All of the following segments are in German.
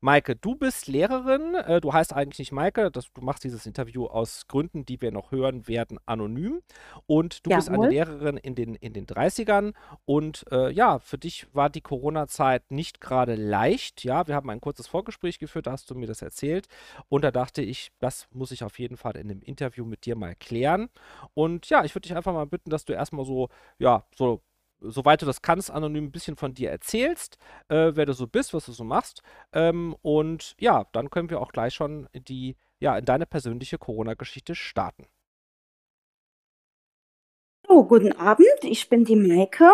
Maike, du bist Lehrerin. Äh, du heißt eigentlich nicht Maike. Das, du machst dieses Interview aus Gründen, die wir noch hören werden, anonym. Und du bist eine Lehrerin in den, in den 30ern. Und äh, ja, für dich war die Corona-Zeit nicht gerade leicht. Ja, wir haben ein kurzes Vorgespräch geführt, da hast du mir das erzählt. Und da dachte ich, das muss ich auf jeden Fall in einem Interview mit dir mal klären. Und ja, ich würde dich einfach mal bitten, dass du erstmal so, ja, so soweit du das kannst, anonym ein bisschen von dir erzählst, äh, wer du so bist, was du so machst. Ähm, und ja, dann können wir auch gleich schon die, ja, in deine persönliche Corona-Geschichte starten. Oh, guten Abend, ich bin die Maike.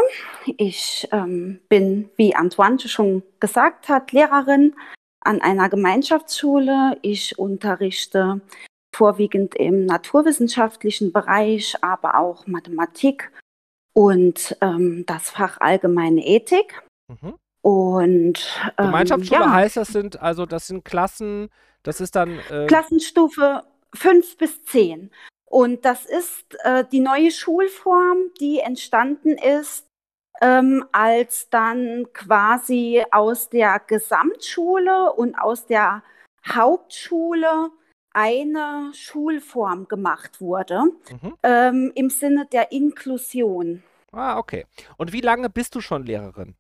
Ich ähm, bin, wie Antoine schon gesagt hat, Lehrerin an einer Gemeinschaftsschule. Ich unterrichte vorwiegend im naturwissenschaftlichen Bereich, aber auch Mathematik und ähm, das Fach Allgemeine Ethik. Mhm. Und ähm, Gemeinschaftsschule ja. heißt, das sind also das sind Klassen, das ist dann äh Klassenstufe 5 bis 10. Und das ist äh, die neue Schulform, die entstanden ist, ähm, als dann quasi aus der Gesamtschule und aus der Hauptschule eine Schulform gemacht wurde, mhm. ähm, im Sinne der Inklusion. Ah, okay. Und wie lange bist du schon Lehrerin?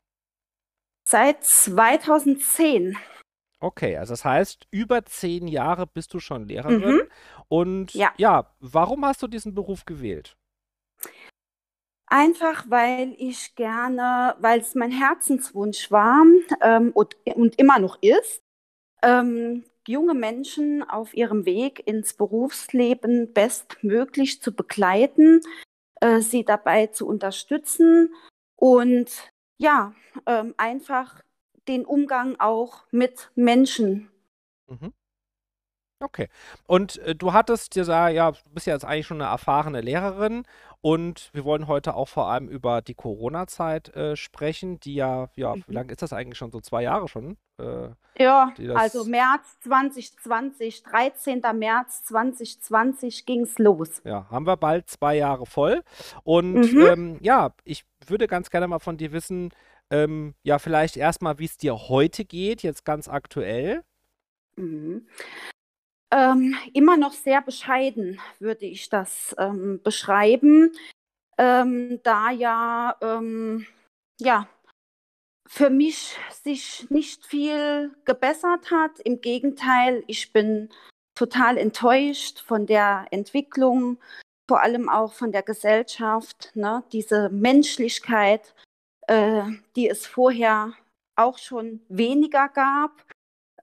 Seit 2010. Okay, also das heißt, über zehn Jahre bist du schon Lehrerin. Mhm. Und ja. ja, warum hast du diesen Beruf gewählt? Einfach, weil ich gerne, weil es mein Herzenswunsch war ähm, und, und, immer noch ist, ähm, junge Menschen auf ihrem Weg ins Berufsleben bestmöglich zu begleiten, äh, sie dabei zu unterstützen und ja, ähm, einfach den Umgang auch mit Menschen. Mhm. Okay. Und äh, du hattest dir ja, du bist ja jetzt eigentlich schon eine erfahrene Lehrerin und wir wollen heute auch vor allem über die Corona-Zeit äh, sprechen, die ja, ja, mhm. wie lange ist das eigentlich schon? So zwei Jahre schon? Äh, ja, also März 2020, 13. März 2020 ging es los. Ja, haben wir bald zwei Jahre voll. Und mhm. ähm, ja, ich würde ganz gerne mal von dir wissen, ähm, ja, vielleicht erstmal, wie es dir heute geht, jetzt ganz aktuell. Mhm. Ähm, immer noch sehr bescheiden, würde ich das ähm, beschreiben, ähm, da ja, ähm, ja, für mich sich nicht viel gebessert hat. Im Gegenteil, ich bin total enttäuscht von der Entwicklung, vor allem auch von der Gesellschaft. Ne? Diese Menschlichkeit, äh, die es vorher auch schon weniger gab,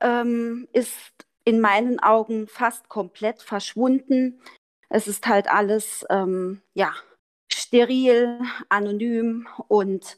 ähm, ist in meinen Augen fast komplett verschwunden. Es ist halt alles ähm, ja, steril, anonym und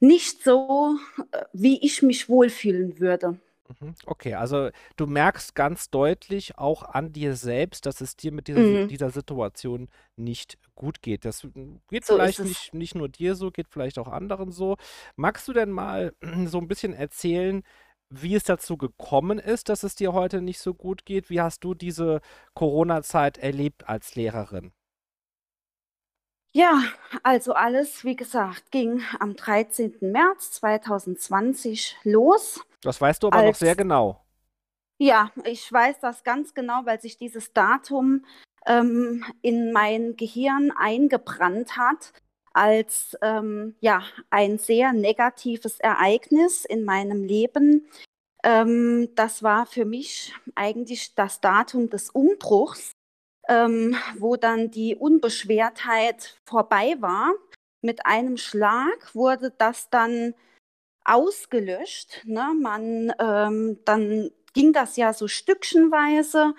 nicht so, äh, wie ich mich wohlfühlen würde. Mhm. Okay, also du merkst ganz deutlich auch an dir selbst, dass es dir mit dieser, mhm. dieser Situation nicht gut geht. Das hm, geht so vielleicht nicht, nicht nur dir so, geht vielleicht auch anderen so. Magst du denn mal so ein bisschen erzählen, wie es dazu gekommen ist, dass es dir heute nicht so gut geht. Wie hast du diese Corona-Zeit erlebt als Lehrerin? Ja, also alles, wie gesagt, ging am 13. März 2020 los. Das weißt du aber als, noch sehr genau. Ja, ich weiß das ganz genau, weil sich dieses Datum ähm, in mein Gehirn eingebrannt hat als ähm, ja, ein sehr negatives Ereignis in meinem Leben. Ähm, das war für mich eigentlich das Datum des Umbruchs, ähm, wo dann die Unbeschwertheit vorbei war. Mit einem Schlag wurde das dann ausgelöscht. Ne? Man, ähm, dann ging das ja so stückchenweise.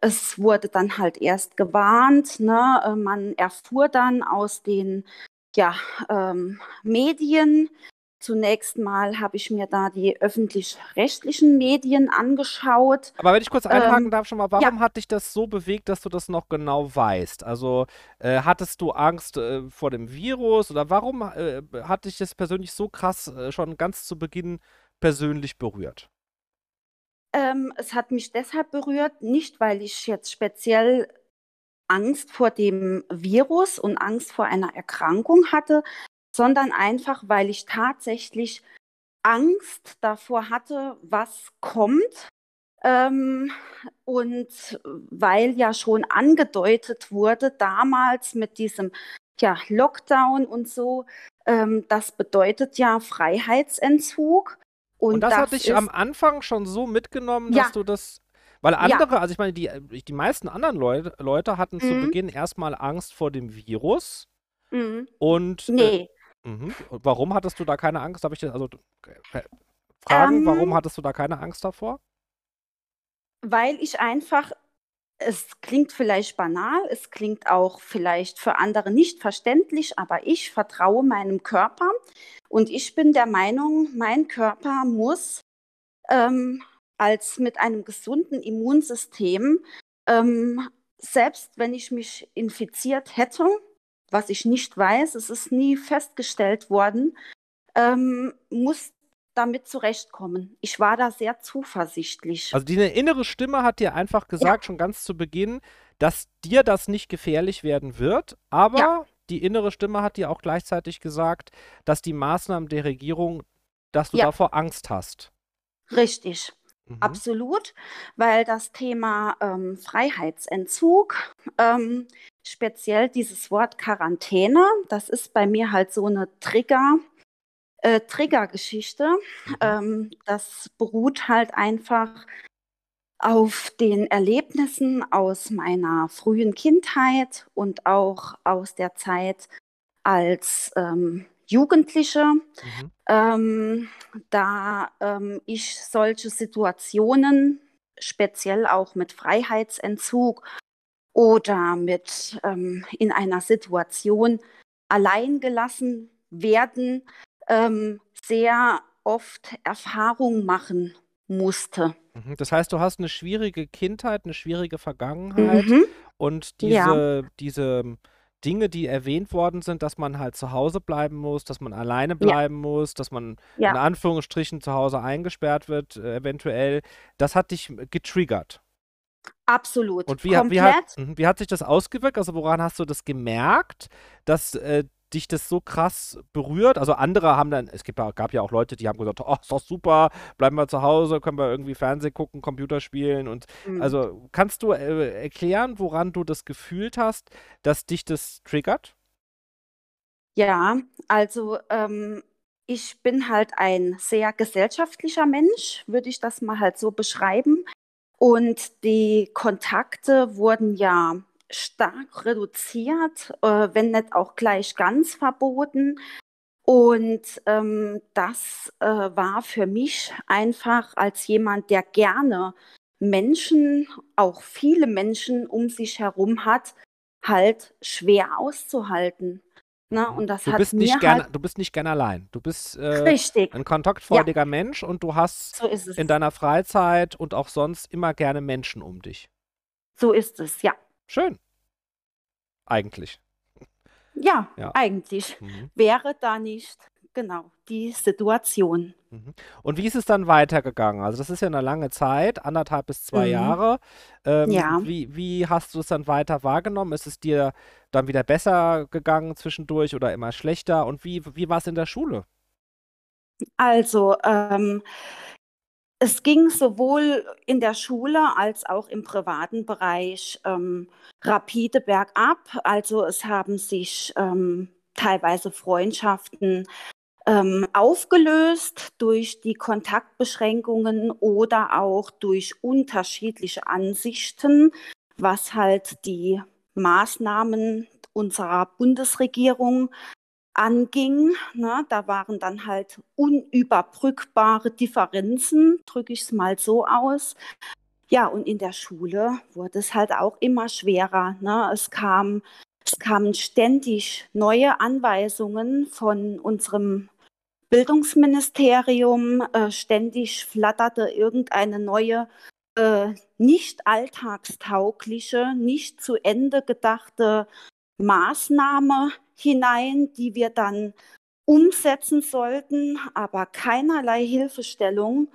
Es wurde dann halt erst gewarnt. Ne? Äh, man erfuhr dann aus den ja, ähm, Medien. Zunächst mal habe ich mir da die öffentlich-rechtlichen Medien angeschaut. Aber wenn ich kurz einhaken ähm, darf, schon mal, warum ja. hat dich das so bewegt, dass du das noch genau weißt? Also äh, hattest du Angst äh, vor dem Virus oder warum äh, hat dich das persönlich so krass äh, schon ganz zu Beginn persönlich berührt? Ähm, es hat mich deshalb berührt, nicht weil ich jetzt speziell Angst vor dem Virus und Angst vor einer Erkrankung hatte, sondern einfach, weil ich tatsächlich Angst davor hatte, was kommt. Ähm, und weil ja schon angedeutet wurde, damals mit diesem ja, Lockdown und so, ähm, das bedeutet ja Freiheitsentzug. Und, und das, das hat dich am Anfang schon so mitgenommen, dass ja. du das. Weil andere, ja. also ich meine, die, die meisten anderen Leute, Leute hatten mhm. zu Beginn erstmal Angst vor dem Virus. Mhm. Und. Äh, nee. Äh, warum hattest du da keine Angst? Habe ich das, also äh, Fragen, ähm, warum hattest du da keine Angst davor? Weil ich einfach es klingt vielleicht banal, es klingt auch vielleicht für andere nicht verständlich, aber ich vertraue meinem Körper und ich bin der Meinung, mein Körper muss ähm, als mit einem gesunden Immunsystem, ähm, selbst wenn ich mich infiziert hätte, was ich nicht weiß, es ist nie festgestellt worden, ähm, muss damit zurechtkommen. Ich war da sehr zuversichtlich. Also die innere Stimme hat dir einfach gesagt, ja. schon ganz zu Beginn, dass dir das nicht gefährlich werden wird, aber ja. die innere Stimme hat dir auch gleichzeitig gesagt, dass die Maßnahmen der Regierung, dass du ja. davor Angst hast. Richtig. Mhm. Absolut, weil das Thema ähm, Freiheitsentzug, ähm, speziell dieses Wort Quarantäne, das ist bei mir halt so eine Trigger, äh, Triggergeschichte. Mhm. Ähm, das beruht halt einfach auf den Erlebnissen aus meiner frühen Kindheit und auch aus der Zeit als ähm, Jugendliche, mhm. ähm, da ähm, ich solche Situationen, speziell auch mit Freiheitsentzug oder mit ähm, in einer Situation allein gelassen werden, ähm, sehr oft Erfahrung machen musste. Mhm. Das heißt, du hast eine schwierige Kindheit, eine schwierige Vergangenheit mhm. und diese, ja. diese Dinge, die erwähnt worden sind, dass man halt zu Hause bleiben muss, dass man alleine bleiben ja. muss, dass man ja. in Anführungsstrichen zu Hause eingesperrt wird, äh, eventuell, das hat dich getriggert. Absolut. Und wie, wie, hat, mhm, wie hat sich das ausgewirkt? Also woran hast du das gemerkt, dass äh, dich das so krass berührt? Also andere haben dann, es gibt, gab ja auch Leute, die haben gesagt, oh, ist doch super, bleiben wir zu Hause, können wir irgendwie Fernsehen gucken, Computer spielen und mhm. also kannst du äh, erklären, woran du das gefühlt hast, dass dich das triggert? Ja, also ähm, ich bin halt ein sehr gesellschaftlicher Mensch, würde ich das mal halt so beschreiben. Und die Kontakte wurden ja stark reduziert, äh, wenn nicht auch gleich ganz verboten. Und ähm, das äh, war für mich einfach als jemand, der gerne Menschen, auch viele Menschen um sich herum hat, halt schwer auszuhalten. Ne? Und das du, hat bist mir nicht gern, halt du bist nicht gern allein. Du bist äh, ein kontaktfreudiger ja. Mensch und du hast so in deiner Freizeit und auch sonst immer gerne Menschen um dich. So ist es, ja. Schön. Eigentlich. Ja, ja. eigentlich. Mhm. Wäre da nicht genau die Situation. Mhm. Und wie ist es dann weitergegangen? Also das ist ja eine lange Zeit, anderthalb bis zwei mhm. Jahre. Ähm, ja. Wie, wie hast du es dann weiter wahrgenommen? Ist es dir dann wieder besser gegangen zwischendurch oder immer schlechter? Und wie, wie war es in der Schule? Also ähm, es ging sowohl in der Schule als auch im privaten Bereich ähm, rapide bergab. Also es haben sich ähm, teilweise Freundschaften ähm, aufgelöst durch die Kontaktbeschränkungen oder auch durch unterschiedliche Ansichten, was halt die Maßnahmen unserer Bundesregierung anging. Ne? Da waren dann halt unüberbrückbare Differenzen, drücke ich es mal so aus. Ja, und in der Schule wurde es halt auch immer schwerer. Ne? Es, kam, es kamen ständig neue Anweisungen von unserem Bildungsministerium. Äh, ständig flatterte irgendeine neue, äh, nicht alltagstaugliche, nicht zu Ende gedachte Maßnahme hinein, die wir dann umsetzen sollten, aber keinerlei Hilfestellung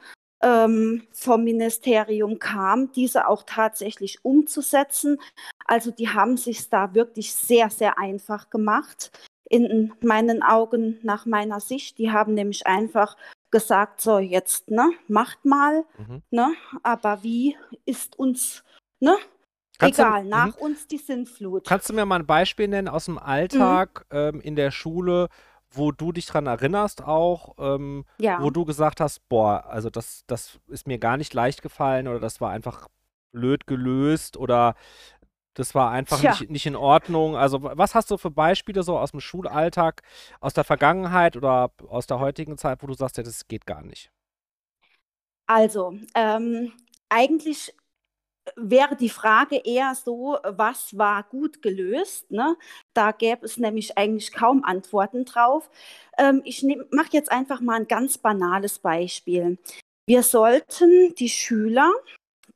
ähm, vom Ministerium kam, diese auch tatsächlich umzusetzen. Also die haben sich da wirklich sehr, sehr einfach gemacht in meinen Augen, nach meiner Sicht. Die haben nämlich einfach gesagt, so jetzt, ne, macht mal, mhm. ne, aber wie ist uns, ne, Kannst egal, du, nach mhm. uns die Sintflut. Kannst du mir mal ein Beispiel nennen aus dem Alltag mhm. ähm, in der Schule, wo du dich dran erinnerst auch, ähm, ja. wo du gesagt hast, boah, also das, das ist mir gar nicht leicht gefallen oder das war einfach blöd gelöst oder das war einfach nicht, nicht in Ordnung. Also, was hast du für Beispiele so aus dem Schulalltag, aus der Vergangenheit oder aus der heutigen Zeit, wo du sagst, ja, das geht gar nicht? Also, ähm, eigentlich wäre die Frage eher so, was war gut gelöst? Ne? Da gäbe es nämlich eigentlich kaum Antworten drauf. Ähm, ich mache jetzt einfach mal ein ganz banales Beispiel. Wir sollten die Schüler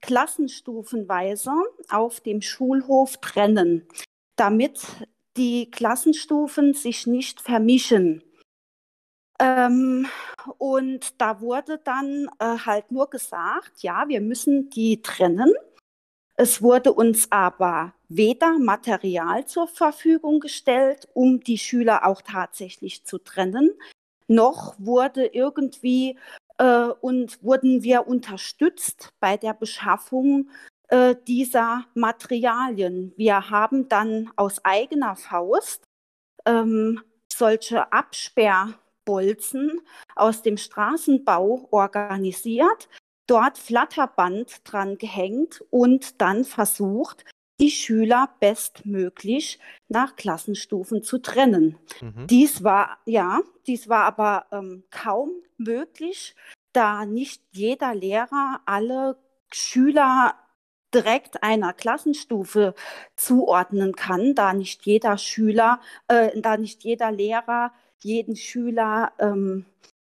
klassenstufenweise auf dem Schulhof trennen, damit die Klassenstufen sich nicht vermischen. Ähm, und da wurde dann äh, halt nur gesagt, ja, wir müssen die trennen. Es wurde uns aber weder Material zur Verfügung gestellt, um die Schüler auch tatsächlich zu trennen, noch wurde irgendwie äh, und wurden wir unterstützt bei der Beschaffung äh, dieser Materialien. Wir haben dann aus eigener Faust ähm, solche Absperrbolzen aus dem Straßenbau organisiert, dort Flatterband dran gehängt und dann versucht, die Schüler bestmöglich nach Klassenstufen zu trennen. Mhm. Dies war, ja, dies war aber ähm, kaum möglich, da nicht jeder Lehrer alle Schüler direkt einer Klassenstufe zuordnen kann, da nicht jeder Schüler, äh, da nicht jeder Lehrer jeden Schüler ähm,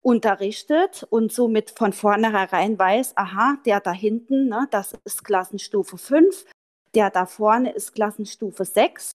unterrichtet und somit von vornherein weiß, aha, der da hinten, ne, das ist Klassenstufe 5, der da vorne ist Klassenstufe 6,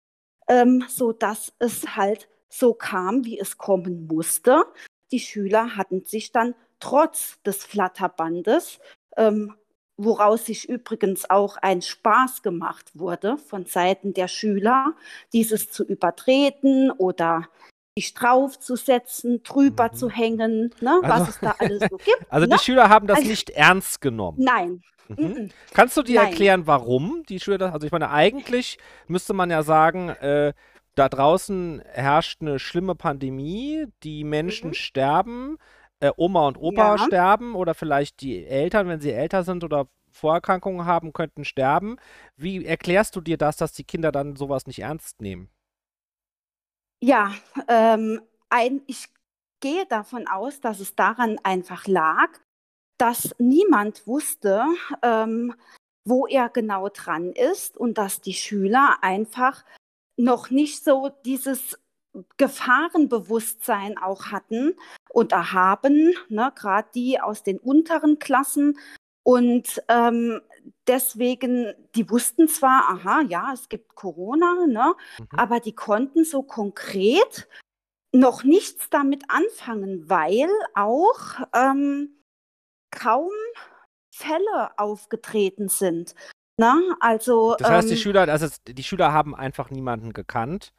ähm, so dass es halt so kam, wie es kommen musste. Die Schüler hatten sich dann trotz des Flatterbandes, ähm, woraus sich übrigens auch ein Spaß gemacht wurde von Seiten der Schüler, dieses zu übertreten oder sich draufzusetzen, drüber mhm. zu hängen, ne, also, was es da alles so gibt. Also ne? die Schüler haben das also, nicht ernst genommen. Nein, Mhm. Kannst du dir Nein. erklären, warum die Schüler das? Also ich meine, eigentlich müsste man ja sagen, äh, da draußen herrscht eine schlimme Pandemie, die Menschen mhm. sterben, äh, Oma und Opa ja. sterben oder vielleicht die Eltern, wenn sie älter sind oder Vorerkrankungen haben, könnten sterben. Wie erklärst du dir das, dass die Kinder dann sowas nicht ernst nehmen? Ja, ähm, ein, ich gehe davon aus, dass es daran einfach lag, dass niemand wusste, ähm, wo er genau dran ist und dass die Schüler einfach noch nicht so dieses Gefahrenbewusstsein auch hatten und haben, ne, gerade die aus den unteren Klassen. Und ähm, deswegen, die wussten zwar, aha, ja, es gibt Corona, ne, mhm. aber die konnten so konkret noch nichts damit anfangen, weil auch ähm, kaum Fälle aufgetreten sind. Na, also, das heißt, ähm, die Schüler, also die Schüler haben einfach niemanden gekannt,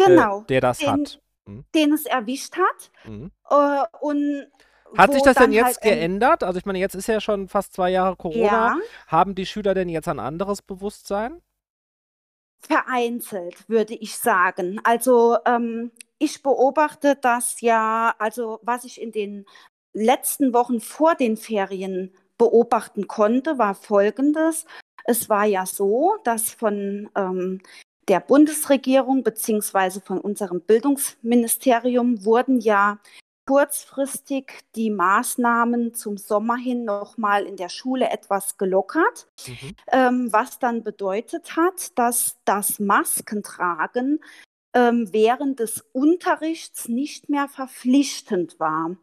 äh, genau, äh, der das den, hat. Hm? Den es erwischt hat. Hm. Äh, und hat sich das denn jetzt halt geändert? Also ich meine, jetzt ist ja schon fast zwei Jahre Corona. Ja. Haben die Schüler denn jetzt ein anderes Bewusstsein? Vereinzelt, würde ich sagen. Also ähm, ich beobachte das ja, also was ich in den letzten Wochen vor den Ferien beobachten konnte, war Folgendes. Es war ja so, dass von ähm, der Bundesregierung beziehungsweise von unserem Bildungsministerium wurden ja kurzfristig die Maßnahmen zum Sommer hin nochmal in der Schule etwas gelockert, mhm. ähm, was dann bedeutet hat, dass das Maskentragen ähm, während des Unterrichts nicht mehr verpflichtend war.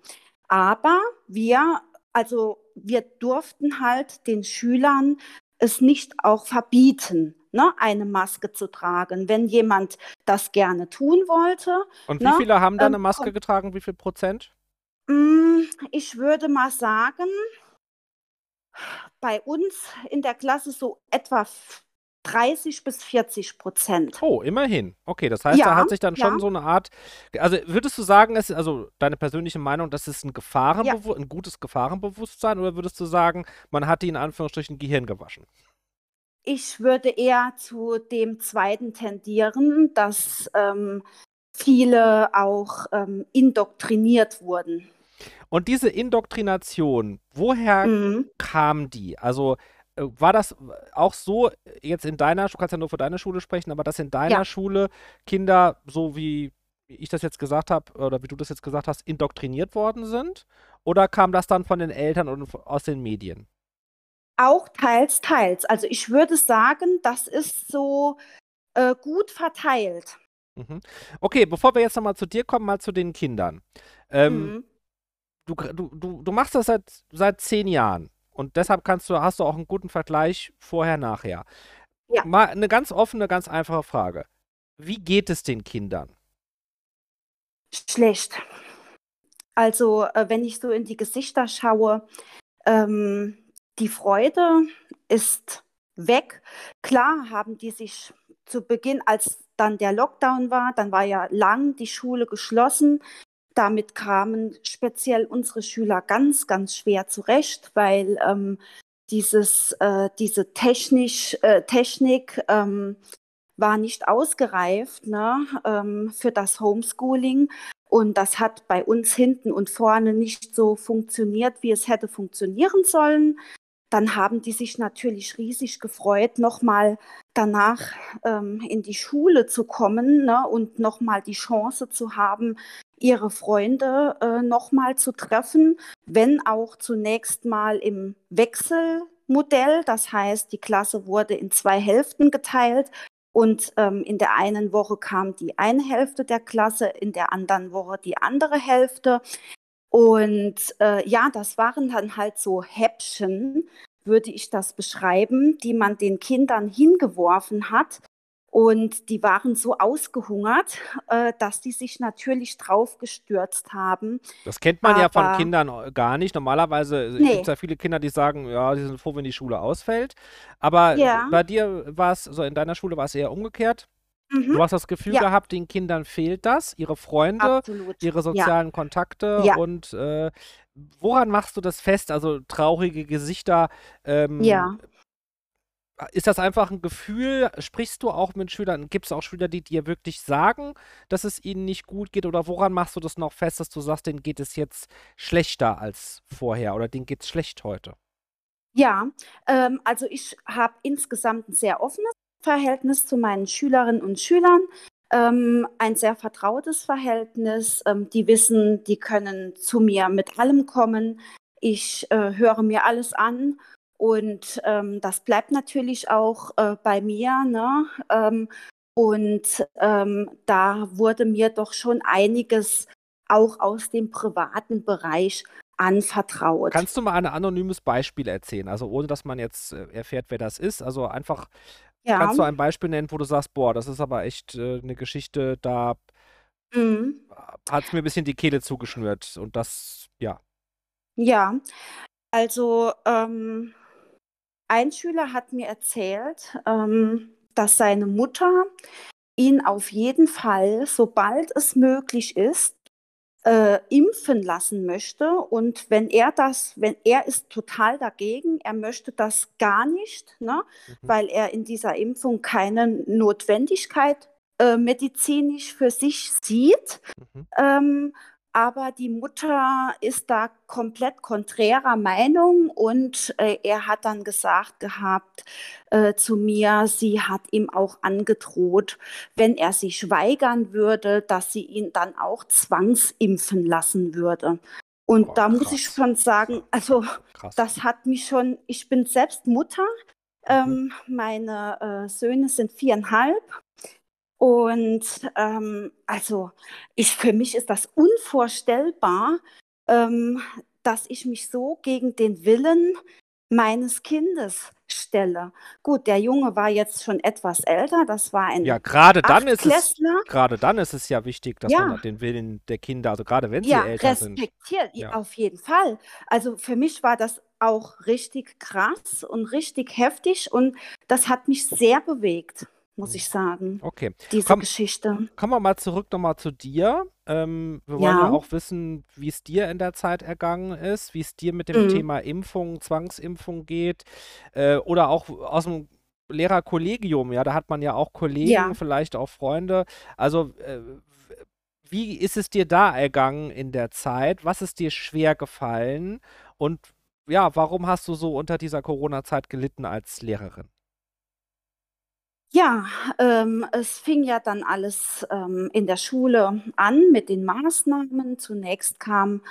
Aber wir, also wir durften halt den Schülern es nicht auch verbieten, ne, eine Maske zu tragen, wenn jemand das gerne tun wollte. Und wie ne, viele haben da eine ähm, Maske getragen? Wie viel Prozent? Mm, ich würde mal sagen, bei uns in der Klasse so etwa 30 bis 40 Prozent. Oh, immerhin. Okay, das heißt, ja, da hat sich dann schon ja. so eine Art. Also würdest du sagen, es, also deine persönliche Meinung, das ist ein Gefahrenbewusstsein, ja. ein gutes Gefahrenbewusstsein, oder würdest du sagen, man hat die in Anführungsstrichen Gehirn gewaschen? Ich würde eher zu dem zweiten tendieren, dass ähm, viele auch ähm, indoktriniert wurden. Und diese Indoktrination, woher mhm. kam die? Also äh, war das auch so jetzt in deiner, du kannst ja nur für deine Schule sprechen, aber dass in deiner ja. Schule Kinder, so wie ich das jetzt gesagt habe oder wie du das jetzt gesagt hast, indoktriniert worden sind? Oder kam das dann von den Eltern und aus den Medien? Auch teils, teils. Also ich würde sagen, das ist so äh, gut verteilt. Mhm. Okay, bevor wir jetzt nochmal zu dir kommen, mal zu den Kindern. Ähm, mhm. du, du, du, machst das seit, seit zehn Jahren und deshalb kannst du, hast du auch einen guten Vergleich vorher, nachher. Ja. Mal eine ganz offene, ganz einfache Frage. Wie geht es den Kindern? Schlecht. Also, äh, wenn ich so in die Gesichter schaue, ähm, die Freude ist weg. Klar haben die sich zu Beginn, als dann der Lockdown war, dann war ja lang die Schule geschlossen. Damit kamen speziell unsere Schüler ganz, ganz schwer zurecht, weil ähm, dieses, äh, diese Technisch, äh, Technik ähm, war nicht ausgereift ne, ähm, für das Homeschooling. Und das hat bei uns hinten und vorne nicht so funktioniert, wie es hätte funktionieren sollen dann haben die sich natürlich riesig gefreut, nochmal danach ähm, in die Schule zu kommen ne, und nochmal die Chance zu haben, ihre Freunde äh, nochmal zu treffen, wenn auch zunächst mal im Wechselmodell. Das heißt, die Klasse wurde in zwei Hälften geteilt und ähm, in der einen Woche kam die eine Hälfte der Klasse, in der anderen Woche die andere Hälfte. Und äh, ja, das waren dann halt so Häppchen, würde ich das beschreiben, die man den Kindern hingeworfen hat. Und die waren so ausgehungert, äh, dass die sich natürlich drauf gestürzt haben. Das kennt man Aber, ja von Kindern gar nicht. Normalerweise nee. gibt es ja viele Kinder, die sagen, ja, sie sind froh, wenn die Schule ausfällt. Aber ja. bei dir war es, so in deiner Schule war es eher umgekehrt. Mhm. Du hast das Gefühl ja. gehabt, den Kindern fehlt das, ihre Freunde, Absolut. ihre sozialen ja. Kontakte ja. und äh, woran machst du das fest? Also traurige Gesichter. Ähm, ja. Ist das einfach ein Gefühl? Sprichst du auch mit Schülern? Gibt es auch Schüler, die dir wirklich sagen, dass es ihnen nicht gut geht? Oder woran machst du das noch fest, dass du sagst, denen geht es jetzt schlechter als vorher oder denen geht es schlecht heute? Ja, ähm, also ich habe insgesamt ein sehr offenes Verhältnis zu meinen Schülerinnen und Schülern. Ähm, ein sehr vertrautes Verhältnis. Ähm, die wissen, die können zu mir mit allem kommen. Ich äh, höre mir alles an und ähm, das bleibt natürlich auch äh, bei mir. Ne? Ähm, und ähm, da wurde mir doch schon einiges auch aus dem privaten Bereich anvertraut. Kannst du mal ein anonymes Beispiel erzählen? Also ohne dass man jetzt äh, erfährt, wer das ist. Also einfach ja. Kannst du ein Beispiel nennen, wo du sagst, boah, das ist aber echt äh, eine Geschichte, da mhm. hat es mir ein bisschen die Kehle zugeschnürt und das, ja. Ja, also ähm, ein Schüler hat mir erzählt, ähm, dass seine Mutter ihn auf jeden Fall, sobald es möglich ist, äh, impfen lassen möchte. Und wenn er das, wenn er ist total dagegen, er möchte das gar nicht, ne, mhm. weil er in dieser Impfung keine Notwendigkeit äh, medizinisch für sich sieht. Mhm. Ähm, aber die Mutter ist da komplett konträrer Meinung und äh, er hat dann gesagt gehabt äh, zu mir, sie hat ihm auch angedroht, wenn er sich weigern würde, dass sie ihn dann auch zwangsimpfen lassen würde. Und oh, da muss ich schon sagen, also krass. das hat mich schon, ich bin selbst Mutter, mhm. ähm, meine äh, Söhne sind viereinhalb und ähm, also ich, für mich ist das unvorstellbar, ähm, dass ich mich so gegen den Willen meines Kindes stelle. Gut, der Junge war jetzt schon etwas älter, das war ein Ja, gerade dann ist es gerade dann ist es ja wichtig, dass ja. man den Willen der Kinder, also gerade wenn sie ja, älter sind. Ja, respektiert auf jeden Fall. Also für mich war das auch richtig krass und richtig heftig und das hat mich sehr bewegt, muss ich sagen. Okay. Diese Komm, Geschichte. Kommen wir mal zurück nochmal zu dir. Ähm, wir wollen ja. ja auch wissen, wie es dir in der Zeit ergangen ist, wie es dir mit dem mhm. Thema Impfung, Zwangsimpfung geht äh, oder auch aus dem Lehrerkollegium, ja, da hat man ja auch Kollegen, ja. vielleicht auch Freunde. Also äh, wie ist es dir da ergangen in der Zeit? Was ist dir schwer gefallen? Und ja, warum hast du so unter dieser Corona-Zeit gelitten als Lehrerin? Ja, ähm, es fing ja dann alles ähm, in der Schule an mit den Maßnahmen. Zunächst kam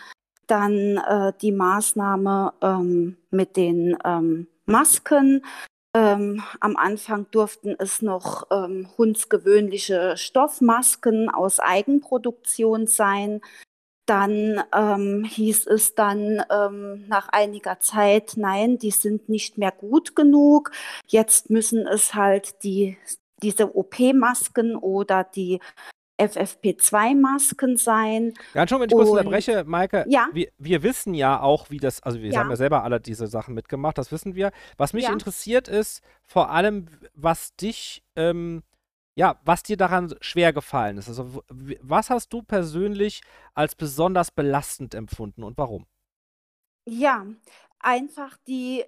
dann äh, die Maßnahme ähm, mit den ähm, Masken. Ähm, am Anfang durften es noch ähm, hundsgewöhnliche Stoffmasken aus Eigenproduktion sein. Dann ähm, hieß es dann ähm, nach einiger Zeit, nein, die sind nicht mehr gut genug. Jetzt müssen es halt die, diese OP-Masken oder die FFP2-Masken sein. Ja, schon, wenn ich kurz unterbreche, Maike, ja? wir, wir, wissen ja auch, wie das, also wir ja. haben ja selber alle diese Sachen mitgemacht, das wissen wir. Was mich ja. interessiert ist, vor allem, was dich ähm, ja, was dir daran schwer gefallen ist. Also, was hast du persönlich als besonders belastend empfunden und warum? Ja, einfach die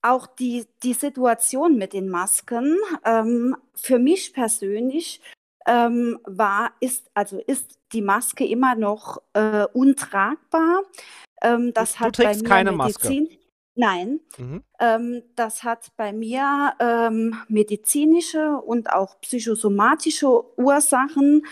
auch die, die Situation mit den Masken. Ähm, für mich persönlich ähm, war, ist, also ist die Maske immer noch äh, untragbar. Ähm, das du, hat du trägst keine Medizin, Maske. Nein, mhm. ähm, das hat bei mir ähm, medizinische und auch psychosomatische Ursachen.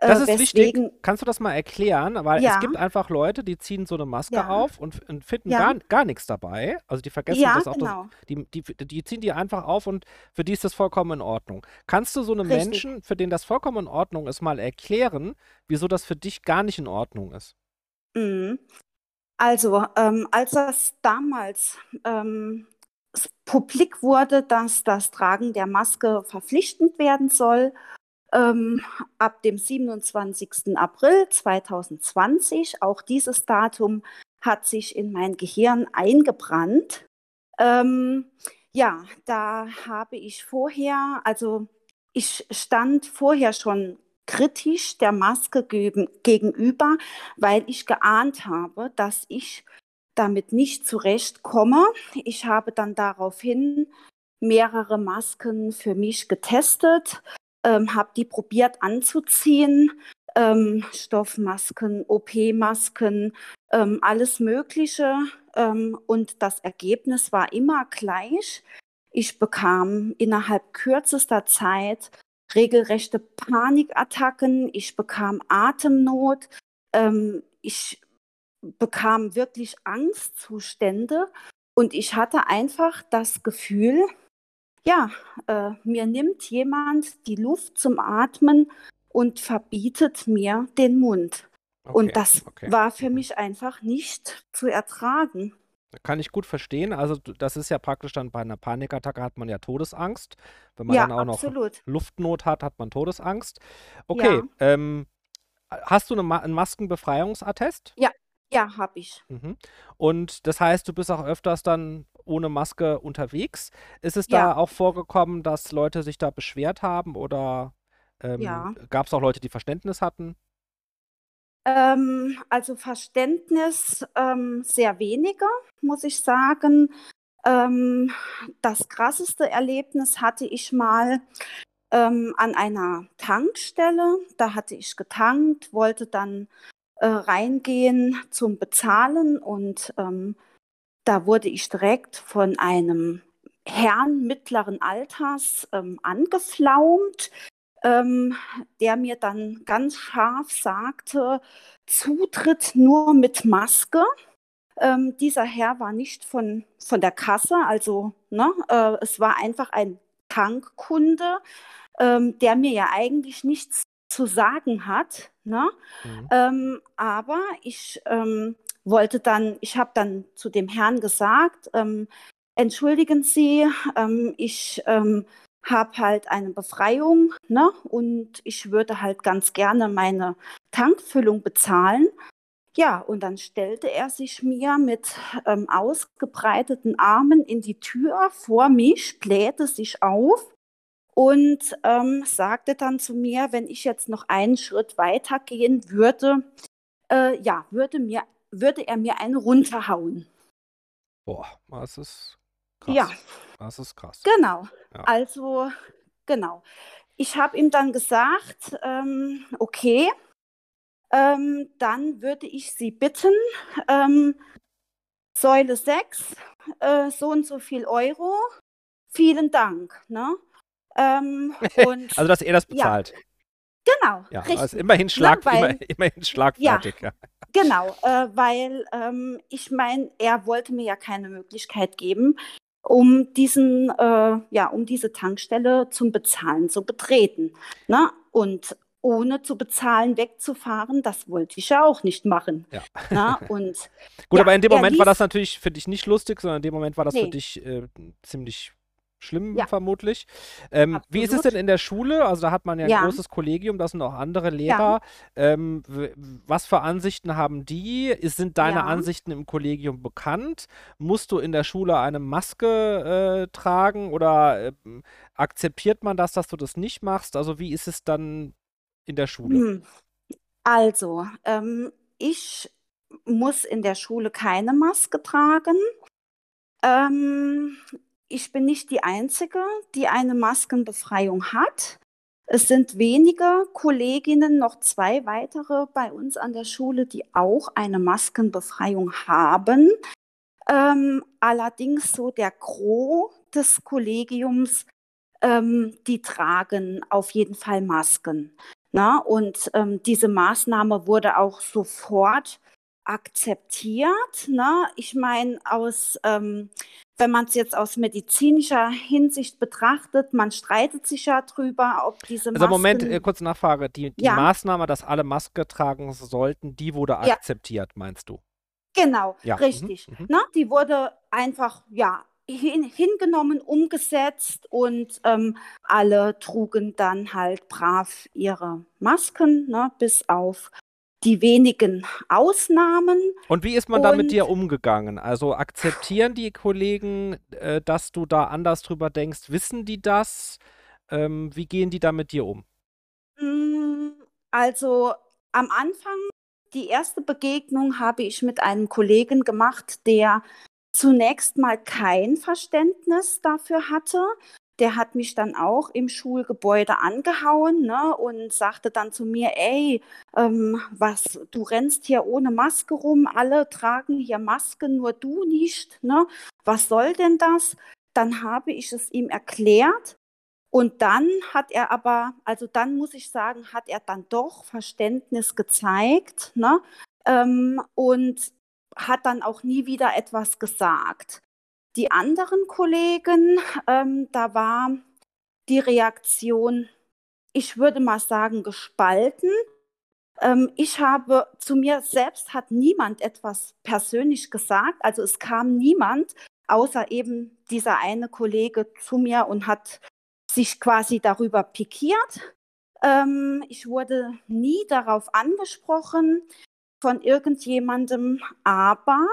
Äh, das ist weswegen, wichtig. Kannst du das mal erklären? Weil ja. es gibt einfach Leute, die ziehen so eine Maske ja. auf und, und finden ja. gar, gar nichts dabei. Also die vergessen das auch. Genau. Das, die, die, die, ziehen die einfach auf und für die ist das vollkommen in Ordnung. Kannst du so einem Richtig. Menschen, für den das vollkommen in Ordnung ist, mal erklären, wieso das für dich gar nicht in Ordnung ist? Mhm. Also, ähm, als das damals ähm, publik wurde, dass das Tragen der Maske verpflichtend werden soll, ähm, ab dem 27. April 2020, auch dieses Datum hat sich in mein Gehirn eingebrannt. Ähm, ja, da habe ich vorher, also ich stand vorher schon kritisch der Maske gegenüber, weil ich geahnt habe, dass ich damit nicht zurechtkomme. Ich habe dann daraufhin mehrere Masken für mich getestet, ähm, habe die probiert anzuziehen, ähm, Stoffmasken, OP-Masken, ähm, alles Mögliche. Ähm, und das Ergebnis war immer gleich. Ich bekam innerhalb kürzester Zeit regelrechte Panikattacken, ich bekam Atemnot, ähm, ich bekam wirklich Angstzustände und ich hatte einfach das Gefühl, ja, äh, mir nimmt jemand die Luft zum Atmen und verbietet mir den Mund. Okay, und das okay. war für mhm. mich einfach nicht zu ertragen. Kann ich gut verstehen. Also das ist ja praktisch dann bei einer Panikattacke hat man ja Todesangst. Wenn man ja, dann auch absolut. noch Luftnot hat, hat man Todesangst. Okay, ja. ähm, hast du eine Ma einen Maskenbefreiungsattest? Ja, ja, habe ich. Mhm. Und das heißt, du bist auch öfters dann ohne Maske unterwegs. Ist es ja. da auch vorgekommen, dass Leute sich da beschwert haben oder ähm, ja. gab es auch Leute, die Verständnis hatten? Ähm, also Verständnis ähm, sehr weniger, muss ich sagen. Ähm, das krasseste Erlebnis hatte ich mal ähm, an einer Tankstelle. Da hatte ich getankt, wollte dann äh, reingehen zum Bezahlen und ähm, da wurde ich direkt von einem Herrn mittleren Alters ähm, angeflaumt, ähm, der mir dann ganz scharf sagte, Zutritt nur mit Maske. Ähm, dieser Herr war nicht von, von der Kasse, also ne, äh, es war einfach ein Tankkunde, ähm, der mir ja eigentlich nichts zu sagen hat. Ne? Mhm. Ähm, aber ich ähm, wollte dann, ich habe dann zu dem Herrn gesagt, ähm, entschuldigen Sie, ähm, ich habe halt eine Befreiung ne? und ich würde halt ganz gerne meine Tankfüllung bezahlen. Ja, und dann stellte er sich mir mit ähm, ausgebreiteten Armen in die Tür vor mich, blähte sich auf und ähm, sagte dann zu mir, wenn ich jetzt noch einen Schritt weiter gehen würde, äh, ja, würde, mir, würde er mir einen runterhauen. Boah, das ist krass. Ja. Das ist krass. Genau. Ja. Also, genau. Ich habe ihm dann gesagt, ähm, okay, ähm, dann würde ich Sie bitten, ähm, Säule 6, äh, so und so viel Euro, vielen Dank. Ne? Ähm, und, also, dass er das bezahlt. Ja. Genau. Ja, richtig. Also immerhin, Schlag, Na, weil, immer, immerhin schlagfertig. Ja, Genau, äh, weil ähm, ich meine, er wollte mir ja keine Möglichkeit geben, um diesen, äh, ja, um diese Tankstelle zum Bezahlen zu betreten. Ne? Und ohne zu bezahlen wegzufahren, das wollte ich ja auch nicht machen. Ja. Na, und, Gut, ja, aber in dem Moment war das natürlich für dich nicht lustig, sondern in dem Moment war das nee. für dich äh, ziemlich schlimm ja. vermutlich. Ähm, wie ist es denn in der Schule? Also da hat man ja ein ja. großes Kollegium, da sind auch andere Lehrer. Ja. Ähm, was für Ansichten haben die? Sind deine Ansichten im Kollegium bekannt? Musst du in der Schule eine Maske äh, tragen oder äh, akzeptiert man das, dass du das nicht machst? Also wie ist es dann in der Schule? Hm. Also, ähm, ich muss in der Schule keine Maske tragen. Ähm, ich bin nicht die Einzige, die eine Maskenbefreiung hat. Es sind wenige Kolleginnen, noch zwei weitere bei uns an der Schule, die auch eine Maskenbefreiung haben. Ähm, allerdings so der Gros des Kollegiums, ähm, die tragen auf jeden Fall Masken. Na? Und ähm, diese Maßnahme wurde auch sofort akzeptiert. Ne? Ich meine, aus ähm, wenn man es jetzt aus medizinischer Hinsicht betrachtet, man streitet sich ja drüber, ob diese Masken... Also Moment, äh, kurze Nachfrage. Die, die ja. Maßnahme, dass alle Maske tragen sollten, die wurde ja. akzeptiert, meinst du? Genau, ja. richtig. Mhm. Mhm. Na, die wurde einfach, ja, hin, hingenommen, umgesetzt und ähm, alle trugen dann halt brav ihre Masken, ne, bis auf die wenigen Ausnahmen. Und wie ist man da mit dir umgegangen? Also akzeptieren die Kollegen, äh, dass du da anders drüber denkst? Wissen die das? Ähm, wie gehen die da mit dir um? Hm, also am Anfang, die erste Begegnung habe ich mit einem Kollegen gemacht, der zunächst mal kein Verständnis dafür hatte, der hat mich dann auch im Schulgebäude angehauen ne, und sagte dann zu mir, ey, ähm, was, du rennst hier ohne Maske rum, alle tragen hier Masken, nur du nicht, ne? Was soll denn das? Dann habe ich es ihm erklärt und dann hat er aber, also dann muss ich sagen, hat er dann doch Verständnis gezeigt ne? Ähm, und hat dann auch nie wieder etwas gesagt. Die anderen Kollegen, ähm, da war die Reaktion, ich würde mal sagen, gespalten. Ähm, ich habe zu mir selbst hat niemand etwas persönlich gesagt. Also es kam niemand, außer eben dieser eine Kollege zu mir und hat sich quasi darüber pikiert. Ähm, ich wurde nie darauf angesprochen von irgendjemandem, aber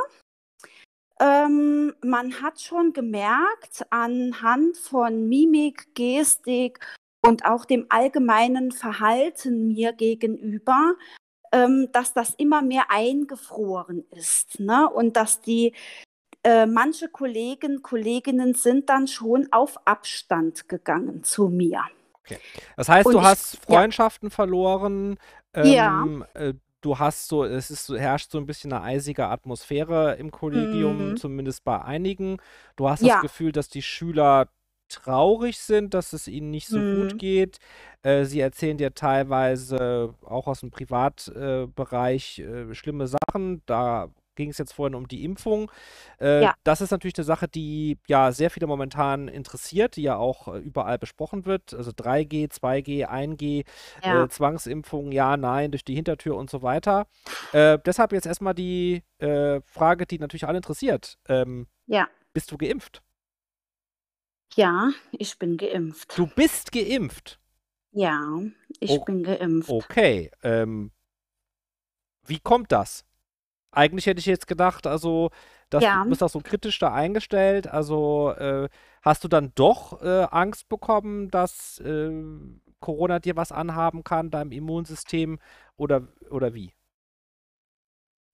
ähm, man hat schon gemerkt anhand von Mimik, Gestik und auch dem allgemeinen Verhalten mir gegenüber, ähm, dass das immer mehr eingefroren ist ne? und dass die äh, manche Kollegen, Kolleginnen sind dann schon auf Abstand gegangen zu mir. Okay. Das heißt, und du ich, hast Freundschaften ja. verloren. Ähm, ja. Du hast so, es ist, herrscht so ein bisschen eine eisige Atmosphäre im Kollegium, mhm. zumindest bei einigen. Du hast ja. das Gefühl, dass die Schüler traurig sind, dass es ihnen nicht so mhm. gut geht. Äh, sie erzählen dir teilweise auch aus dem Privatbereich äh, äh, schlimme Sachen. Da ging es jetzt vorhin um die Impfung. Äh, ja. Das ist natürlich eine Sache, die ja sehr viele momentan interessiert, die ja auch äh, überall besprochen wird. Also 3G, 2G, 1G, ja. äh, Zwangsimpfung, ja, nein, durch die Hintertür und so weiter. Äh, deshalb jetzt erstmal die äh, Frage, die natürlich alle interessiert. Ähm, ja. Bist du geimpft? Ja, ich bin geimpft. Du bist geimpft? Ja, ich o bin geimpft. Okay. Ähm, wie kommt das? Eigentlich hätte ich jetzt gedacht, also, dass Ja. du bist auch so kritisch da eingestellt. Also, äh, hast du dann doch äh, Angst bekommen, dass äh, Corona dir was anhaben kann, deinem Immunsystem oder, oder wie?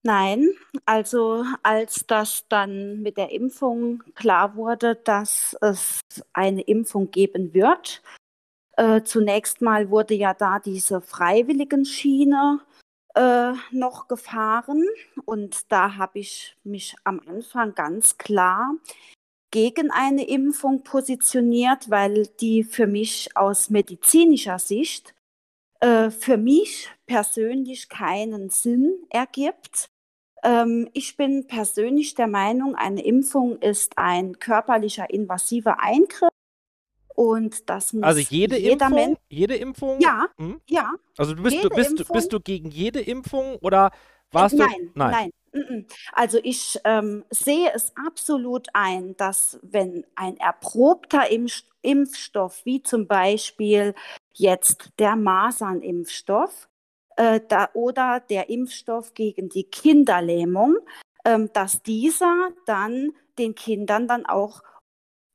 Nein, also als das dann mit der Impfung klar wurde, dass es eine Impfung geben wird, äh, zunächst mal wurde ja da diese Freiwilligenschiene äh, noch gefahren und da habe ich mich am Anfang ganz klar gegen eine Impfung positioniert, weil die für mich aus medizinischer Sicht äh, für mich persönlich keinen Sinn ergibt. Ähm, ich bin persönlich der Meinung, eine Impfung ist ein körperlicher invasiver Eingriff und das Also muss jede jeder Impfung, Mensch. jede Impfung, Ja, hm? ja, Also du bist, du bist, du- Impfung. bist du gegen jede Impfung oder Äh, warst du? Nein, Nein. nein. mm-mm. Also ich ähm, sehe es absolut ein, dass wenn ein erprobter Impf Impfstoff, wie zum Beispiel jetzt der Masernimpfstoff äh, da, oder der Impfstoff gegen die Kinderlähmung, ähm, dass dieser dann den Kindern dann auch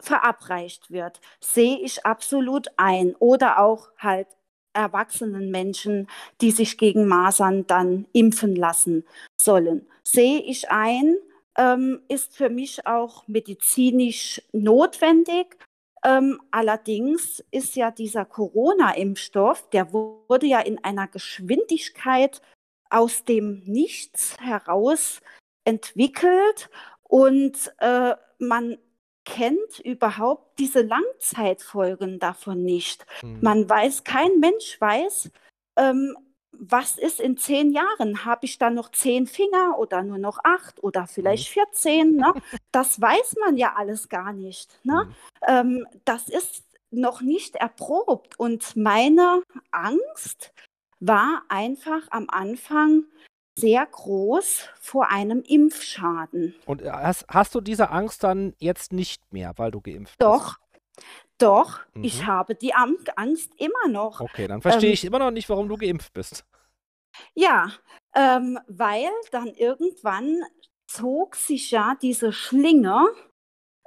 verabreicht wird, sehe ich absolut ein. Oder auch halt erwachsenen Menschen, die sich gegen Masern dann impfen lassen sollen. Sehe ich ein, ähm, ist für mich auch medizinisch notwendig. Ähm, allerdings ist ja dieser Corona-Impfstoff, der wurde ja in einer Geschwindigkeit aus dem Nichts heraus entwickelt und äh, man kennt überhaupt diese Langzeitfolgen davon nicht. Hm. Man weiß, kein Mensch weiß, ähm, was ist in zehn Jahren? Habe ich dann noch zehn Finger oder nur noch acht oder vielleicht 14? Ne? Das weiß man ja alles gar nicht. Ne? Hm. Ähm, das ist noch nicht erprobt. Und meine Angst war einfach am Anfang sehr groß vor einem Impfschaden. Und hast, hast du diese Angst dann jetzt nicht mehr, weil du geimpft bist? Doch, doch, ich Mhm. habe die Angst immer noch. Okay, dann verstehe Ähm, ich immer noch nicht, warum du geimpft bist. Ja, ähm, weil dann irgendwann zog sich ja diese Schlinge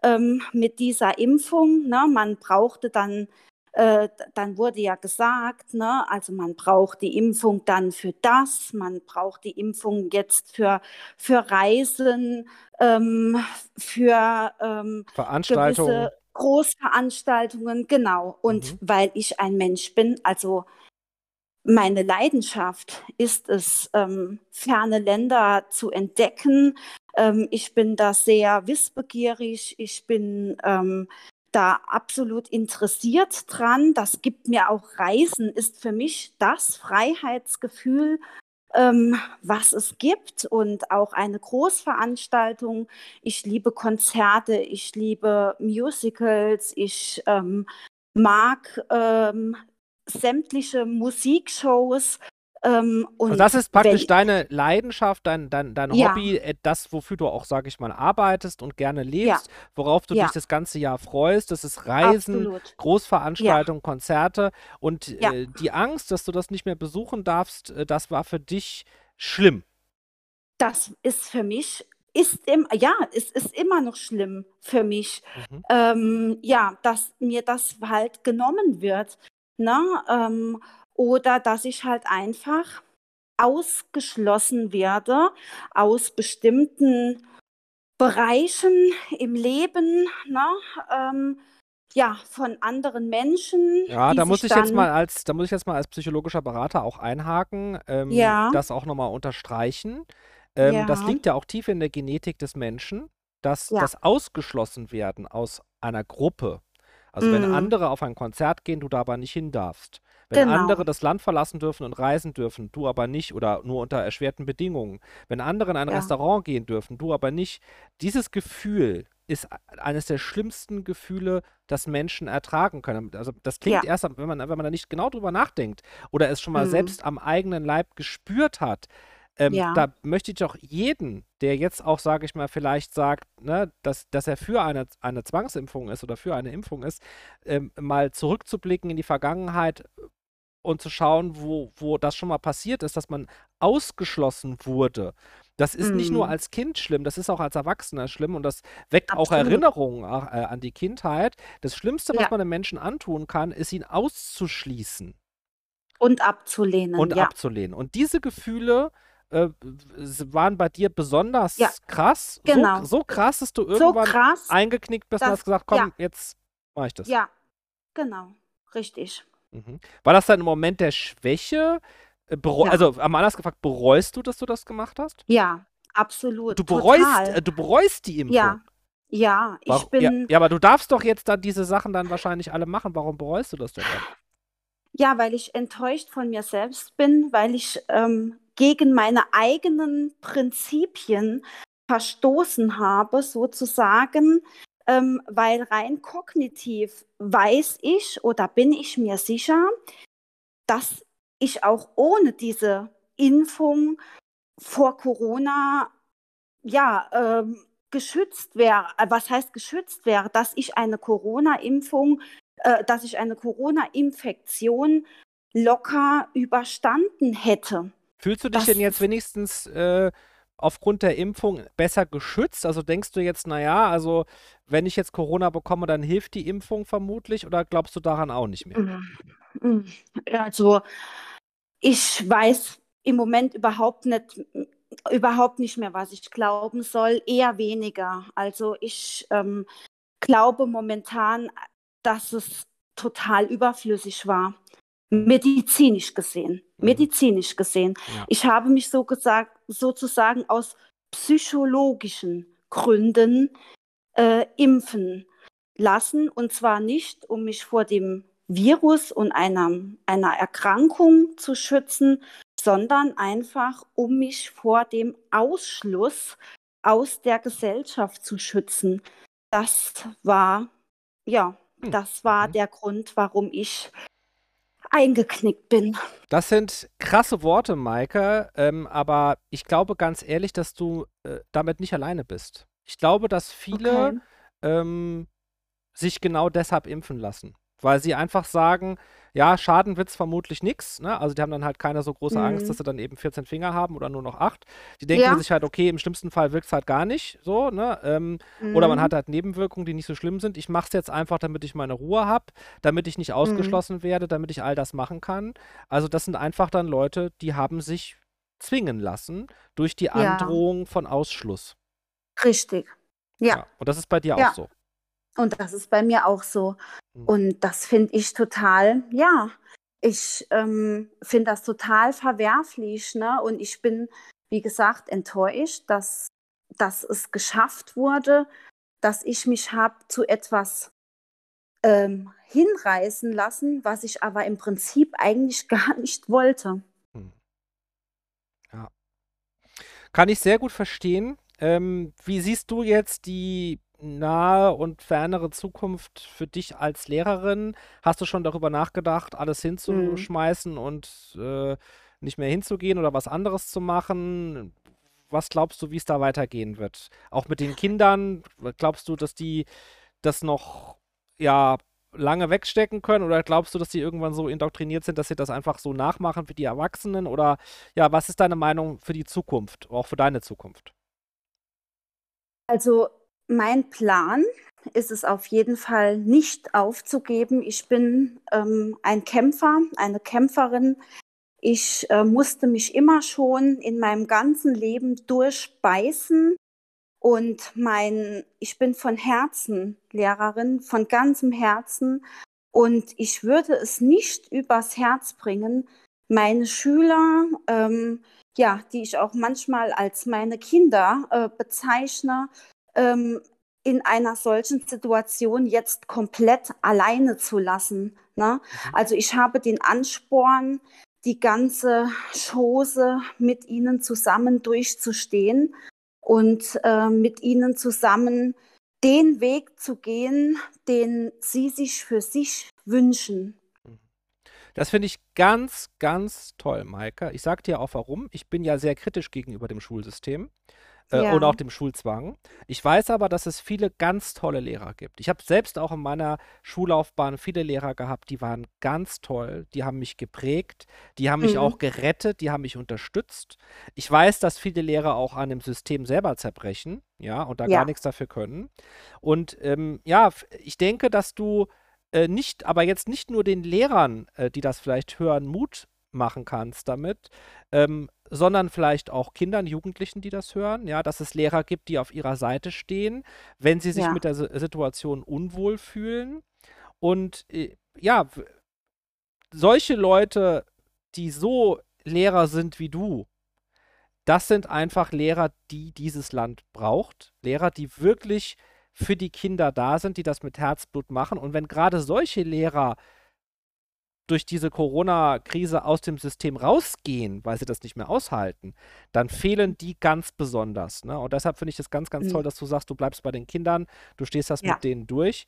ähm, mit dieser Impfung. Ne? Man brauchte dann, äh, dann wurde ja gesagt, ne? also man braucht die Impfung dann für das, man braucht die Impfung jetzt für, für Reisen, ähm, für ähm, Veranstaltungen. gewisse Großveranstaltungen, genau. Und Mhm. weil ich ein Mensch bin, also meine Leidenschaft ist es, ähm, ferne Länder zu entdecken. Ähm, ich bin da sehr wissbegierig. Ich bin ähm, da absolut interessiert dran. Das gibt mir auch Reisen, ist für mich das Freiheitsgefühl, ähm, was es gibt und auch eine Großveranstaltung. Ich liebe Konzerte, ich liebe Musicals, ich ähm, mag ähm, sämtliche Musikshows. Ähm, und Also das ist praktisch deine Leidenschaft, dein, dein, dein Ja. Hobby, äh, das, wofür du auch, sage ich mal, arbeitest und gerne ja, lebst, worauf du ja, dich das ganze Jahr freust. Das ist Reisen, absolut. Ja, Großveranstaltungen, Konzerte. Und ja, äh, die Angst, dass du das nicht mehr besuchen darfst, äh, das war für dich schlimm. das ist für mich, ist im, ja, es ist immer noch schlimm für mich, Mhm. ähm, ja, dass mir das halt genommen wird. Ne? Ähm, oder dass ich halt einfach ausgeschlossen werde aus bestimmten Bereichen im Leben, ne? Ähm, ja, von anderen Menschen, Ja, da muss ich jetzt mal als, da muss ich jetzt mal als psychologischer Berater auch einhaken, ähm, ja, das auch nochmal unterstreichen. Ähm, das ja, liegt ja auch tief in der Genetik des Menschen, dass ja, das ausgeschlossen werden aus einer Gruppe. Also wenn mm, andere auf ein Konzert gehen, du da aber nicht hin darfst. Wenn genau, andere das Land verlassen dürfen und reisen dürfen, du aber nicht oder nur unter erschwerten Bedingungen. Wenn andere in ein ja, Restaurant gehen dürfen, du aber nicht. Dieses Gefühl ist eines der schlimmsten Gefühle, das Menschen ertragen können. Also das klingt ja, erst, wenn man, wenn man da nicht genau drüber nachdenkt oder es schon mal mm, selbst am eigenen Leib gespürt hat, ähm, ja, da möchte ich doch jeden, der jetzt auch, sage ich mal, vielleicht sagt, ne, dass, dass er für eine, eine Zwangsimpfung ist oder für eine Impfung ist, ähm, mal zurückzublicken in die Vergangenheit und zu schauen, wo, wo das schon mal passiert ist, dass man ausgeschlossen wurde. Das ist nicht nur Mhm. als Kind schlimm, das ist auch als Erwachsener schlimm und das weckt auch Absolut. Erinnerungen a äh, an die Kindheit. Das Schlimmste, was Ja. man 'nem Menschen antun kann, ist, ihn auszuschließen Und abzulehnen, und ja. abzulehnen. Und diese Gefühle, äh, waren bei dir Ja. besonders krass, so Genau. so krass, dass du So irgendwann krass, eingeknickt bist und dass hast gesagt: ja. „Komm, jetzt mache ich das.“ Ja, genau, richtig. Mhm. War das dann 'n Moment der Schwäche? Äh, bereu Ja. also, mal anders gefragt, bereust du, dass du das gemacht hast? Ja, absolut, Du bereust total. äh, du bereust die Impfung? Ja, ja, ich ja, bin ja, aber du darfst doch jetzt dann diese Sachen dann wahrscheinlich alle machen. Warum bereust du das denn dann? Ja, weil ich enttäuscht von mir selbst bin, weil ich, ähm, gegen meine eigenen Prinzipien verstoßen habe sozusagen, ähm, weil rein kognitiv weiß ich oder bin ich mir sicher, dass ich auch ohne diese Impfung vor Corona, ja, ähm, geschützt wäre. Äh, was heißt geschützt wäre? Dass ich eine Corona-Impfung äh, dass ich eine Corona-Infektion locker überstanden hätte. Fühlst du dich Das denn jetzt wenigstens, äh, aufgrund der Impfung besser geschützt? Also, denkst du jetzt: „Na ja, also, wenn ich jetzt Corona bekomme, dann hilft die Impfung vermutlich“, oder glaubst du daran auch nicht mehr? Hm, hm, also, ich weiß im Moment überhaupt nicht überhaupt nicht mehr, was ich glauben soll, eher weniger. Also, ich, ähm, glaube momentan, dass es total überflüssig war, medizinisch gesehen Mhm. medizinisch gesehen. Ja. Ich habe mich so gesagt sozusagen aus psychologischen Gründen, äh, impfen lassen, und zwar nicht, um mich vor dem Virus und einer einer Erkrankung zu schützen, sondern einfach, um mich vor dem Ausschluss aus der Gesellschaft zu schützen. Das war ja, Hm, das war mhm. der Grund, warum ich eingeknickt bin. Das sind krasse Worte, Maike, ähm, aber ich glaube ganz ehrlich, dass du, äh, damit nicht alleine bist. Ich glaube, dass viele, Okay. ähm, sich genau deshalb impfen lassen, weil sie einfach sagen: „Ja, schaden wird's vermutlich nix“, ne? Also, die haben dann halt keine so große Angst, dass Mhm. sie dann eben 14 Finger haben oder nur noch 8. Die denken Ja. sich halt: „Okay, im schlimmsten Fall wirkt's halt gar nicht so“, ne? Ähm, oder man Mhm. hat halt Nebenwirkungen, die nicht so schlimm sind. Ich mache es jetzt einfach, damit ich meine Ruhe habe, damit ich nicht Mhm. ausgeschlossen werde, damit ich all das machen kann. Also, das sind einfach dann Leute, die haben sich zwingen lassen durch die Ja. Androhung von Ausschluss. Richtig. Ja. Ja, und das ist bei dir auch Ja. so? Und das ist bei mir auch so. Mhm. Und das finde ich total ja, ich, ähm, finde das total verwerflich, ne? Und ich bin, wie gesagt, enttäuscht, dass dass es geschafft wurde, dass ich mich habe zu etwas, ähm, hinreißen lassen, was ich aber im Prinzip eigentlich gar nicht wollte. Mhm. Ja. Kann ich sehr gut verstehen. Ähm, wie siehst du jetzt die nahe und fernere Zukunft für dich als Lehrerin? Hast du schon darüber nachgedacht, alles Mhm. hinzuschmeißen und, äh, nicht mehr hinzugehen oder was anderes zu machen? Was glaubst du, wie's da weitergehen wird? Auch mit den Kindern, glaubst du, dass die das noch, ja, lange wegstecken können oder glaubst du, dass die irgendwann so indoktriniert sind, dass sie das einfach so nachmachen wie die Erwachsenen? Oder ja, was ist deine Meinung für die Zukunft, auch für deine Zukunft? Also, mein Plan ist es auf jeden Fall nicht aufzugeben. Ich bin, ähm, ein Kämpfer, eine Kämpferin. Ich, äh, musste mich immer schon in meinem ganzen Leben durchbeißen und mein ich bin von Herzen Lehrerin, von ganzem Herzen und ich würde es nicht übers Herz bringen, meine Schüler, ähm, ja, die ich auch manchmal als meine Kinder, äh, bezeichne, ähm, in einer solchen Situation jetzt komplett alleine zu lassen, ne? Mhm. Also, ich habe den Ansporn, die ganze Chose mit ihnen zusammen durchzustehen und, äh, mit ihnen zusammen den Weg zu gehen, den sie sich für sich wünschen. Mhm. Das finde ich ganz, ganz toll, Maike. Ich sage dir auch warum. Ich bin ja sehr kritisch gegenüber dem Schulsystem. Äh, ja. und auch dem Schulzwang. Ich weiß aber, dass es viele ganz tolle Lehrer gibt. Ich habe selbst auch in meiner Schullaufbahn viele Lehrer gehabt, die waren ganz toll, die haben mich geprägt, die haben mich mhm. auch gerettet, die haben mich unterstützt. Ich weiß, dass viele Lehrer auch an dem System selber zerbrechen, ja, und da ja. gar nichts dafür können. Und ähm, ja, ich denke, dass du äh, nicht, aber jetzt nicht nur den Lehrern, äh, die das vielleicht hören, Mut machen kannst damit, ähm, sondern vielleicht auch Kindern, Jugendlichen, die das hören, ja, dass es Lehrer gibt, die auf ihrer Seite stehen, wenn sie sich ja. mit der S Situation unwohl fühlen. Und äh, ja, solche Leute, die so Lehrer sind wie du, das sind einfach Lehrer, die dieses Land braucht. Lehrer, die wirklich für die Kinder da sind, die das mit Herzblut machen. Und wenn gerade solche Lehrer durch diese Corona-Krise aus dem System rausgehen, weil sie das nicht mehr aushalten, dann fehlen die ganz besonders. Ne? Und deshalb finde ich es ganz, ganz mhm. toll, dass du sagst, du bleibst bei den Kindern, du stehst das ja. mit denen durch.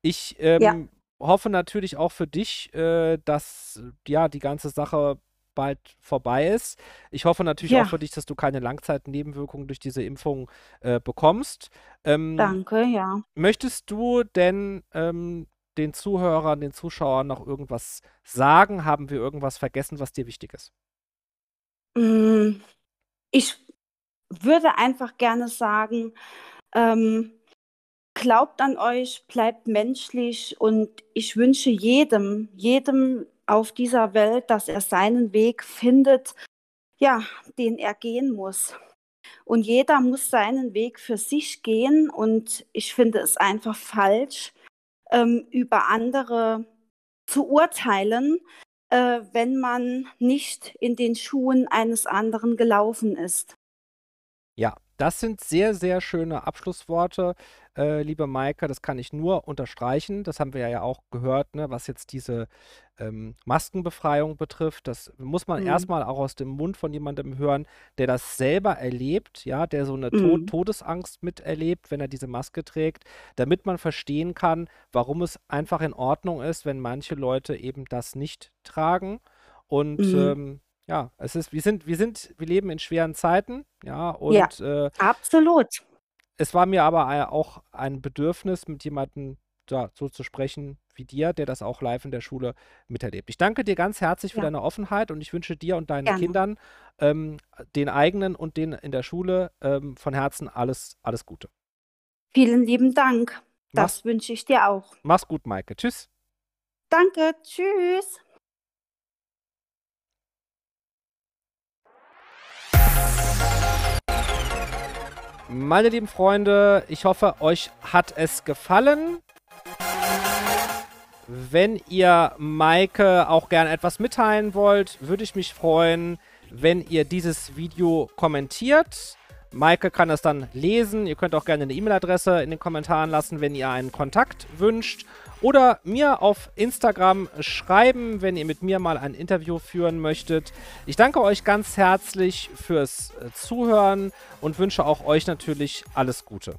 Ich ähm, ja. hoffe natürlich auch für dich, äh, dass ja die ganze Sache bald vorbei ist. Ich hoffe natürlich ja. auch für dich, dass du keine Langzeitnebenwirkungen durch diese Impfung äh, bekommst. Ähm, Danke, ja. Möchtest du denn ähm, den Zuhörern, den Zuschauern noch irgendwas sagen? Haben wir irgendwas vergessen, was dir wichtig ist? Mm, ich würde einfach gerne sagen, ähm, glaubt an euch, bleibt menschlich und ich wünsche jedem, jedem auf dieser Welt, dass er seinen Weg findet, ja, den er gehen muss. Und jeder muss seinen Weg für sich gehen und ich finde es einfach falsch, ähm, über andere zu urteilen, äh, wenn man nicht in den Schuhen eines anderen gelaufen ist. Ja, das sind sehr, sehr schöne Abschlussworte, äh, liebe Maike. Das kann ich nur unterstreichen. Das haben wir ja auch gehört, ne, was jetzt diese ähm, Maskenbefreiung betrifft. Das muss man mhm. erstmal auch aus dem Mund von jemandem hören, der das selber erlebt, ja, der so eine mhm. Tod Todesangst miterlebt, wenn er diese Maske trägt, damit man verstehen kann, warum es einfach in Ordnung ist, wenn manche Leute eben das nicht tragen. Und mhm. ähm, ja, es ist, wir sind, wir sind, wir leben in schweren Zeiten, ja, und ja, äh, absolut. Es war mir aber auch ein Bedürfnis, mit jemandem ja, so zu sprechen wie dir, der das auch live in der Schule miterlebt. Ich danke dir ganz herzlich für ja. deine Offenheit und ich wünsche dir und deinen Gerne. Kindern, ähm, den eigenen und den in der Schule, ähm, von Herzen alles, alles Gute. Vielen lieben Dank. Das wünsche ich dir auch. Mach's gut, Maike. Tschüss. Danke. Tschüss. Meine lieben Freunde, ich hoffe, euch hat es gefallen. Wenn ihr Maike auch gerne etwas mitteilen wollt, würde ich mich freuen, wenn ihr dieses Video kommentiert. Maike kann es dann lesen. Ihr könnt auch gerne eine E-Mail-Adresse in den Kommentaren lassen, wenn ihr einen Kontakt wünscht. Oder mir auf Instagram schreiben, wenn ihr mit mir mal ein Interview führen möchtet. Ich danke euch ganz herzlich fürs äh, Zuhören und wünsche auch euch natürlich alles Gute.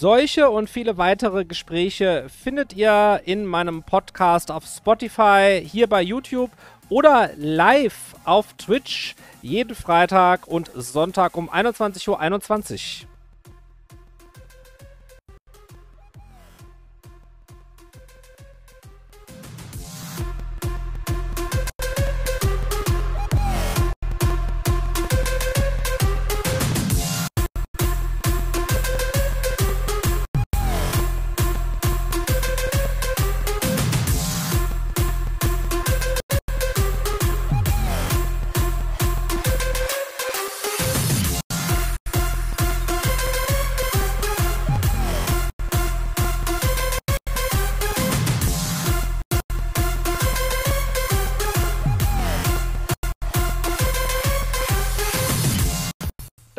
Solche und viele weitere Gespräche findet ihr in meinem Podcast auf Spotify, hier bei YouTube oder live auf Twitch jeden Freitag und Sonntag um 21.21 Uhr.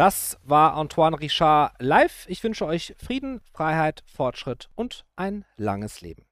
Das war Antoine Richard live. Ich wünsche euch Frieden, Freiheit, Fortschritt und ein langes Leben.